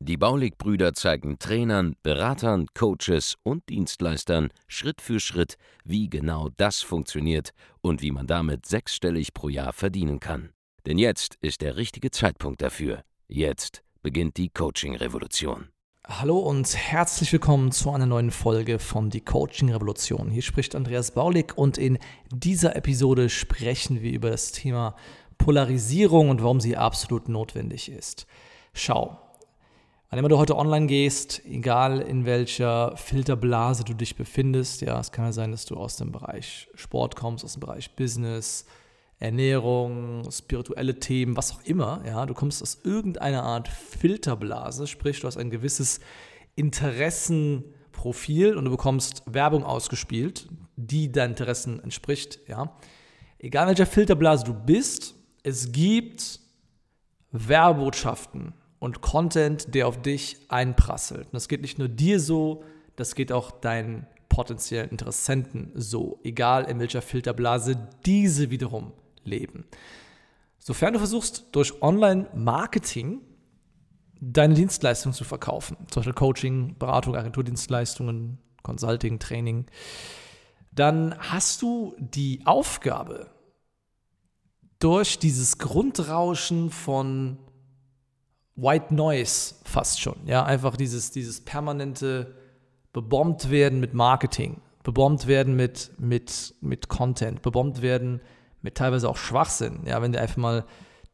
Die Baulig-Brüder zeigen Trainern, Beratern, Coaches und Dienstleistern Schritt für Schritt, wie genau das funktioniert und wie man damit sechsstellig pro Jahr verdienen kann. Denn jetzt ist der richtige Zeitpunkt dafür. Jetzt beginnt die Coaching-Revolution. Hallo und herzlich willkommen zu einer neuen Folge von Die Coaching Revolution. Hier spricht Andreas Baulig und in dieser Episode sprechen wir über das Thema Polarisierung und warum sie absolut notwendig ist. Schau, Wann immer du heute online gehst, egal in welcher Filterblase du dich befindest, ja, es kann ja sein, dass du aus dem Bereich Sport kommst, aus dem Bereich Business, Ernährung, spirituelle Themen, was auch immer, ja, du kommst aus irgendeiner Art Filterblase, sprich, du hast ein gewisses Interessenprofil und du bekommst Werbung ausgespielt, die deinen Interessen entspricht, ja. Egal in welcher Filterblase du bist, es gibt Werbotschaften, und Content, der auf dich einprasselt. Und das geht nicht nur dir so, das geht auch deinen potenziellen Interessenten so, egal in welcher Filterblase diese wiederum leben. Sofern du versuchst, durch Online-Marketing deine Dienstleistung zu verkaufen, zum Beispiel Coaching, Beratung, Agenturdienstleistungen, Consulting, Training, dann hast du die Aufgabe, durch dieses Grundrauschen von White Noise fast schon. Ja, einfach dieses, dieses permanente bebombt werden mit Marketing, bebombt werden mit, mit, mit Content, bebombt werden mit teilweise auch Schwachsinn. Ja, wenn du einfach mal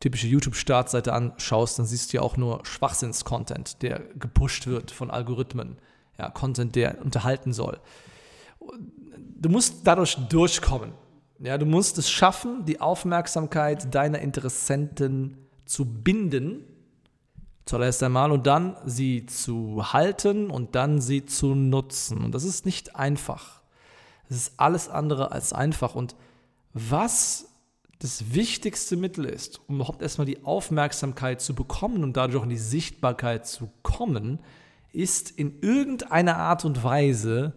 typische YouTube-Startseite anschaust, dann siehst du ja auch nur Schwachsinns-Content, der gepusht wird von Algorithmen. Ja, Content, der unterhalten soll. Du musst dadurch durchkommen. Ja, du musst es schaffen, die Aufmerksamkeit deiner Interessenten zu binden zuallererst einmal und dann sie zu halten und dann sie zu nutzen. Und das ist nicht einfach. Es ist alles andere als einfach. Und was das wichtigste Mittel ist, um überhaupt erstmal die Aufmerksamkeit zu bekommen und dadurch auch in die Sichtbarkeit zu kommen, ist in irgendeiner Art und Weise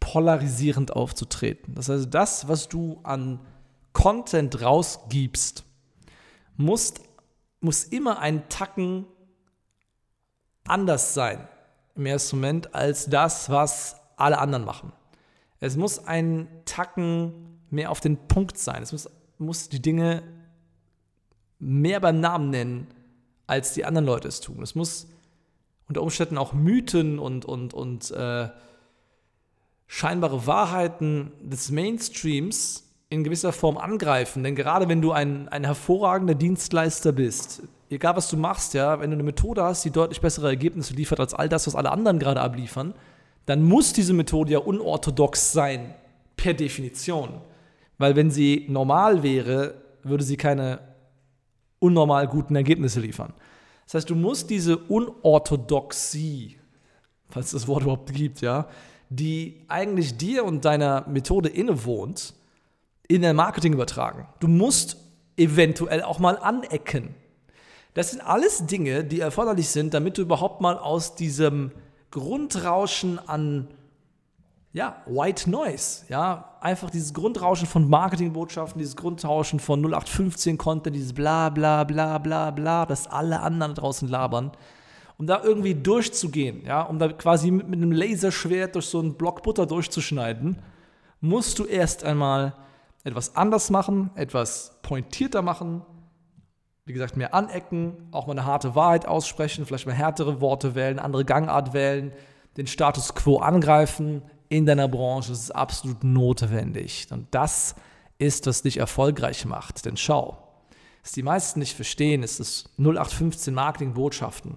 polarisierend aufzutreten. Das heißt, das, was du an Content rausgibst, muss, muss immer einen Tacken anders sein im ersten Moment als das, was alle anderen machen. Es muss ein Tacken mehr auf den Punkt sein. Es muss, muss die Dinge mehr beim Namen nennen, als die anderen Leute es tun. Es muss unter Umständen auch Mythen und, und, und äh, scheinbare Wahrheiten des Mainstreams in gewisser Form angreifen. Denn gerade wenn du ein, ein hervorragender Dienstleister bist, egal was du machst, ja, wenn du eine Methode hast, die deutlich bessere Ergebnisse liefert als all das, was alle anderen gerade abliefern, dann muss diese Methode ja unorthodox sein, per Definition. Weil wenn sie normal wäre, würde sie keine unnormal guten Ergebnisse liefern. Das heißt, du musst diese Unorthodoxie, falls es das Wort überhaupt gibt, ja, die eigentlich dir und deiner Methode innewohnt, in dein Marketing übertragen. Du musst eventuell auch mal anecken. Das sind alles Dinge, die erforderlich sind, damit du überhaupt mal aus diesem Grundrauschen an ja, White Noise, ja, einfach dieses Grundrauschen von Marketingbotschaften, dieses Grundrauschen von 0815 Content, dieses bla bla bla bla bla, das alle anderen draußen labern, um da irgendwie durchzugehen, ja, um da quasi mit, mit einem Laserschwert durch so einen Block Butter durchzuschneiden, musst du erst einmal etwas anders machen, etwas pointierter machen, wie gesagt, mehr anecken, auch mal eine harte Wahrheit aussprechen, vielleicht mal härtere Worte wählen, andere Gangart wählen, den Status quo angreifen in deiner Branche. Das ist absolut notwendig. Und das ist, was dich erfolgreich macht. Denn schau, was die meisten nicht verstehen, ist das 0815 Marketing-Botschaften.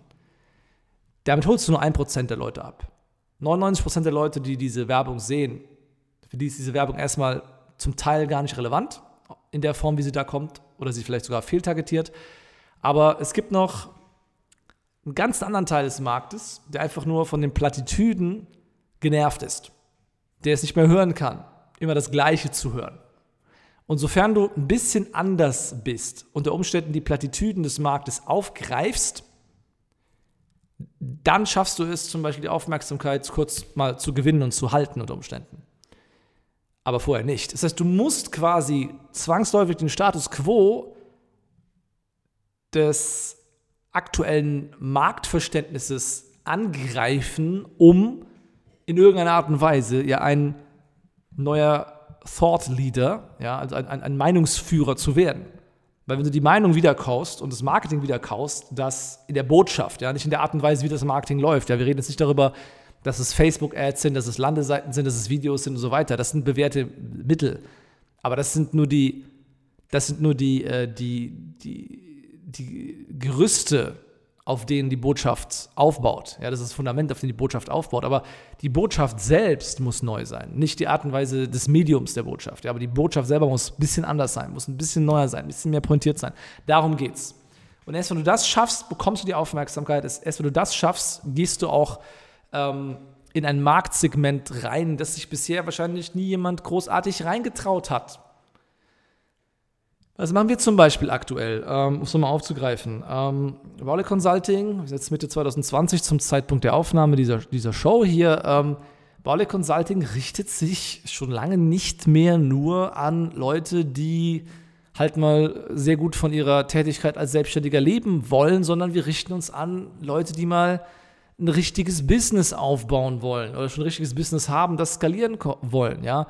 Damit holst du nur 1% der Leute ab. 99% der Leute, die diese Werbung sehen, für die ist diese Werbung erstmal zum Teil gar nicht relevant in der Form, wie sie da kommt, oder sie vielleicht sogar fehltargetiert. Aber es gibt noch einen ganz anderen Teil des Marktes, der einfach nur von den Plattitüden genervt ist, der es nicht mehr hören kann, immer das Gleiche zu hören. Und sofern du ein bisschen anders bist, unter Umständen die Plattitüden des Marktes aufgreifst, dann schaffst du es zum Beispiel die Aufmerksamkeit kurz mal zu gewinnen und zu halten unter Umständen. Aber vorher nicht. Das heißt, du musst quasi zwangsläufig den Status quo des aktuellen Marktverständnisses angreifen, um in irgendeiner Art und Weise ja ein neuer Thought Leader, ja, also ein, ein, ein Meinungsführer zu werden. Weil wenn du die Meinung wieder kaust und das Marketing wieder kaust, das in der Botschaft, ja, nicht in der Art und Weise, wie das Marketing läuft. Ja, wir reden jetzt nicht darüber, dass es Facebook-Ads sind, dass es Landeseiten sind, dass es Videos sind und so weiter. Das sind bewährte Mittel. Aber das sind nur die, das sind nur die, äh, die, die, die Gerüste, auf denen die Botschaft aufbaut. Ja, das ist das Fundament, auf dem die Botschaft aufbaut. Aber die Botschaft selbst muss neu sein, nicht die Art und Weise des Mediums der Botschaft. Ja, aber die Botschaft selber muss ein bisschen anders sein, muss ein bisschen neuer sein, ein bisschen mehr pointiert sein. Darum geht's. Und erst wenn du das schaffst, bekommst du die Aufmerksamkeit. Erst wenn du das schaffst, gehst du auch ähm, in ein Marktsegment rein, das sich bisher wahrscheinlich nie jemand großartig reingetraut hat. Was machen wir zum Beispiel aktuell, ähm, um es nochmal aufzugreifen? Ähm, Raleigh Consulting, jetzt Mitte 2020 zum Zeitpunkt der Aufnahme dieser, dieser Show hier. Ähm, Raleigh Consulting richtet sich schon lange nicht mehr nur an Leute, die halt mal sehr gut von ihrer Tätigkeit als Selbstständiger leben wollen, sondern wir richten uns an Leute, die mal ein richtiges Business aufbauen wollen oder schon ein richtiges Business haben, das skalieren wollen, ja.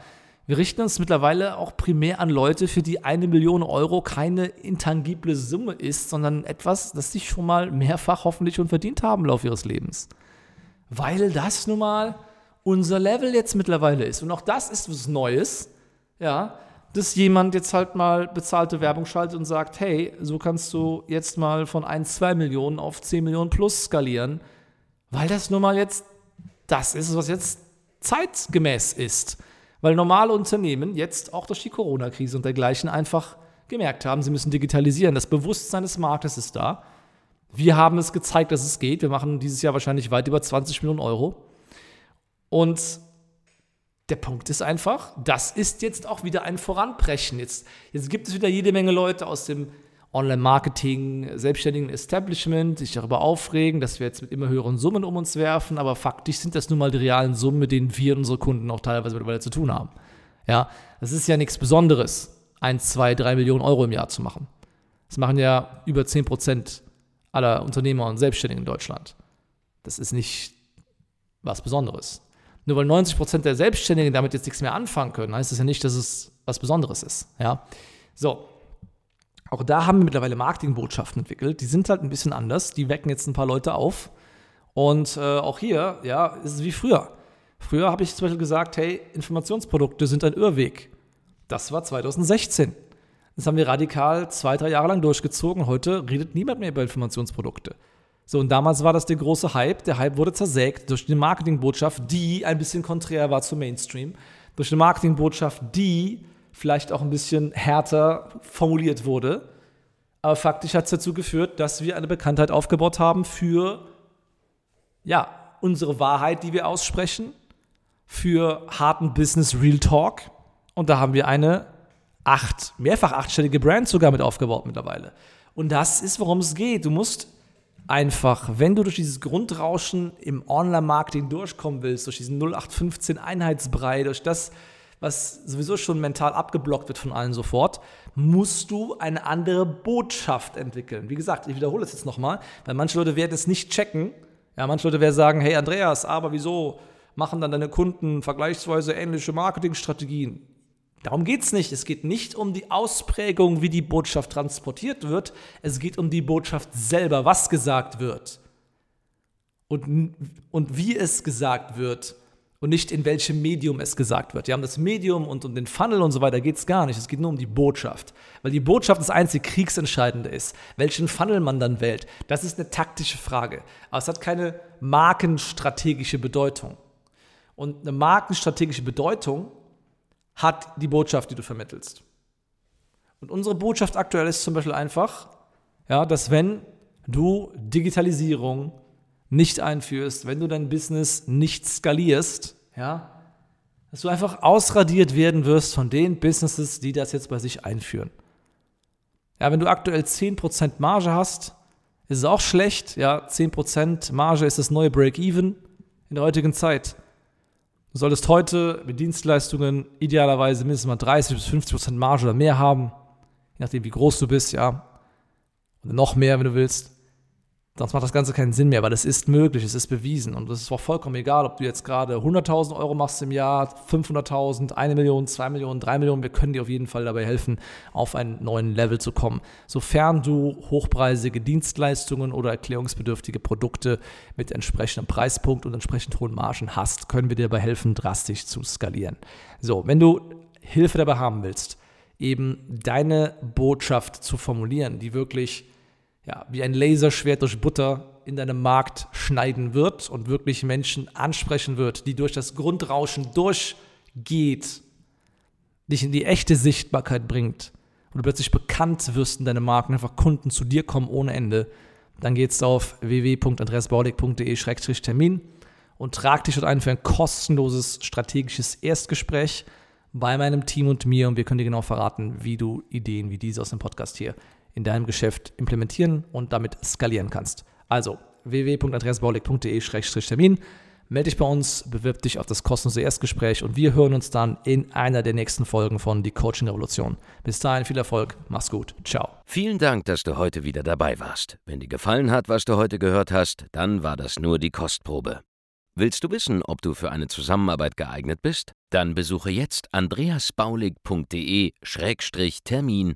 Wir richten uns mittlerweile auch primär an Leute, für die eine Million Euro keine intangible Summe ist, sondern etwas, das sie schon mal mehrfach hoffentlich schon verdient haben im Laufe ihres Lebens. Weil das nun mal unser Level jetzt mittlerweile ist. Und auch das ist was Neues, ja, dass jemand jetzt halt mal bezahlte Werbung schaltet und sagt, hey, so kannst du jetzt mal von 1, 2 Millionen auf 10 Millionen plus skalieren, weil das nun mal jetzt das ist, was jetzt zeitgemäß ist. Weil normale Unternehmen jetzt auch durch die Corona-Krise und dergleichen einfach gemerkt haben, sie müssen digitalisieren. Das Bewusstsein des Marktes ist da. Wir haben es gezeigt, dass es geht. Wir machen dieses Jahr wahrscheinlich weit über 20 Millionen Euro. Und der Punkt ist einfach, das ist jetzt auch wieder ein Voranbrechen. Jetzt, jetzt gibt es wieder jede Menge Leute aus dem Online-Marketing, selbstständigen Establishment, sich darüber aufregen, dass wir jetzt mit immer höheren Summen um uns werfen, aber faktisch sind das nun mal die realen Summen, mit denen wir und unsere Kunden auch teilweise mittlerweile zu tun haben. Ja, das ist ja nichts Besonderes, 1, 2, 3 Millionen Euro im Jahr zu machen. Das machen ja über 10 Prozent aller Unternehmer und Selbstständigen in Deutschland. Das ist nicht was Besonderes. Nur weil 90 Prozent der Selbstständigen damit jetzt nichts mehr anfangen können, heißt das ja nicht, dass es was Besonderes ist. Ja, so. Auch da haben wir mittlerweile Marketingbotschaften entwickelt. Die sind halt ein bisschen anders. Die wecken jetzt ein paar Leute auf. Und äh, auch hier, ja, ist es wie früher. Früher habe ich zum Beispiel gesagt, hey, Informationsprodukte sind ein Irrweg. Das war 2016. Das haben wir radikal zwei, drei Jahre lang durchgezogen. Heute redet niemand mehr über Informationsprodukte. So, und damals war das der große Hype. Der Hype wurde zersägt durch die Marketingbotschaft, die ein bisschen konträr war zum Mainstream. Durch eine Marketingbotschaft, die vielleicht auch ein bisschen härter formuliert wurde. Aber faktisch hat es dazu geführt, dass wir eine Bekanntheit aufgebaut haben für ja, unsere Wahrheit, die wir aussprechen, für harten Business Real Talk. Und da haben wir eine acht, mehrfach achtstellige Brand sogar mit aufgebaut mittlerweile. Und das ist, worum es geht. Du musst einfach, wenn du durch dieses Grundrauschen im Online-Marketing durchkommen willst, durch diesen 0815 Einheitsbrei, durch das, was sowieso schon mental abgeblockt wird von allen sofort, musst du eine andere Botschaft entwickeln. Wie gesagt, ich wiederhole es jetzt nochmal, weil manche Leute werden es nicht checken. Ja, manche Leute werden sagen, hey Andreas, aber wieso machen dann deine Kunden vergleichsweise ähnliche Marketingstrategien? Darum geht es nicht. Es geht nicht um die Ausprägung, wie die Botschaft transportiert wird. Es geht um die Botschaft selber, was gesagt wird. Und, und wie es gesagt wird und nicht in welchem Medium es gesagt wird. Wir haben das Medium und um den Funnel und so weiter geht es gar nicht. Es geht nur um die Botschaft. Weil die Botschaft das einzige Kriegsentscheidende ist. Welchen Funnel man dann wählt, das ist eine taktische Frage. Aber es hat keine markenstrategische Bedeutung. Und eine markenstrategische Bedeutung hat die Botschaft, die du vermittelst. Und unsere Botschaft aktuell ist zum Beispiel einfach, ja, dass wenn du Digitalisierung nicht einführst, wenn du dein Business nicht skalierst, ja, Dass du einfach ausradiert werden wirst von den Businesses, die das jetzt bei sich einführen. Ja, wenn du aktuell 10% Marge hast, ist es auch schlecht. Ja, 10% Marge ist das neue Break-Even in der heutigen Zeit. Du solltest heute mit Dienstleistungen idealerweise mindestens mal 30 bis 50% Marge oder mehr haben, je nachdem wie groß du bist, ja. Oder noch mehr, wenn du willst. Sonst macht das Ganze keinen Sinn mehr, weil es ist möglich, es ist bewiesen. Und es ist auch vollkommen egal, ob du jetzt gerade 100.000 Euro machst im Jahr, 500.000, 1 Million, 2 Millionen, 3 Millionen. Wir können dir auf jeden Fall dabei helfen, auf einen neuen Level zu kommen. Sofern du hochpreisige Dienstleistungen oder erklärungsbedürftige Produkte mit entsprechendem Preispunkt und entsprechend hohen Margen hast, können wir dir dabei helfen, drastisch zu skalieren. So, wenn du Hilfe dabei haben willst, eben deine Botschaft zu formulieren, die wirklich ja, wie ein Laserschwert durch Butter in deinem Markt schneiden wird und wirklich Menschen ansprechen wird, die durch das Grundrauschen durchgeht, dich in die echte Sichtbarkeit bringt und du plötzlich bekannt wirst in deinem Markt und einfach Kunden zu dir kommen ohne Ende, dann geht's auf www.andreasbaulig.de-termin und trag dich dort ein für ein kostenloses strategisches Erstgespräch bei meinem Team und mir und wir können dir genau verraten, wie du Ideen wie diese aus dem Podcast hier in deinem Geschäft implementieren und damit skalieren kannst. Also www.andreasbaulig.de-termin. Melde dich bei uns, bewirb dich auf das kostenlose Erstgespräch und wir hören uns dann in einer der nächsten Folgen von Die Coaching Revolution. Bis dahin viel Erfolg, mach's gut, ciao. Vielen Dank, dass du heute wieder dabei warst. Wenn dir gefallen hat, was du heute gehört hast, dann war das nur die Kostprobe. Willst du wissen, ob du für eine Zusammenarbeit geeignet bist? Dann besuche jetzt andreasbaulig.de-termin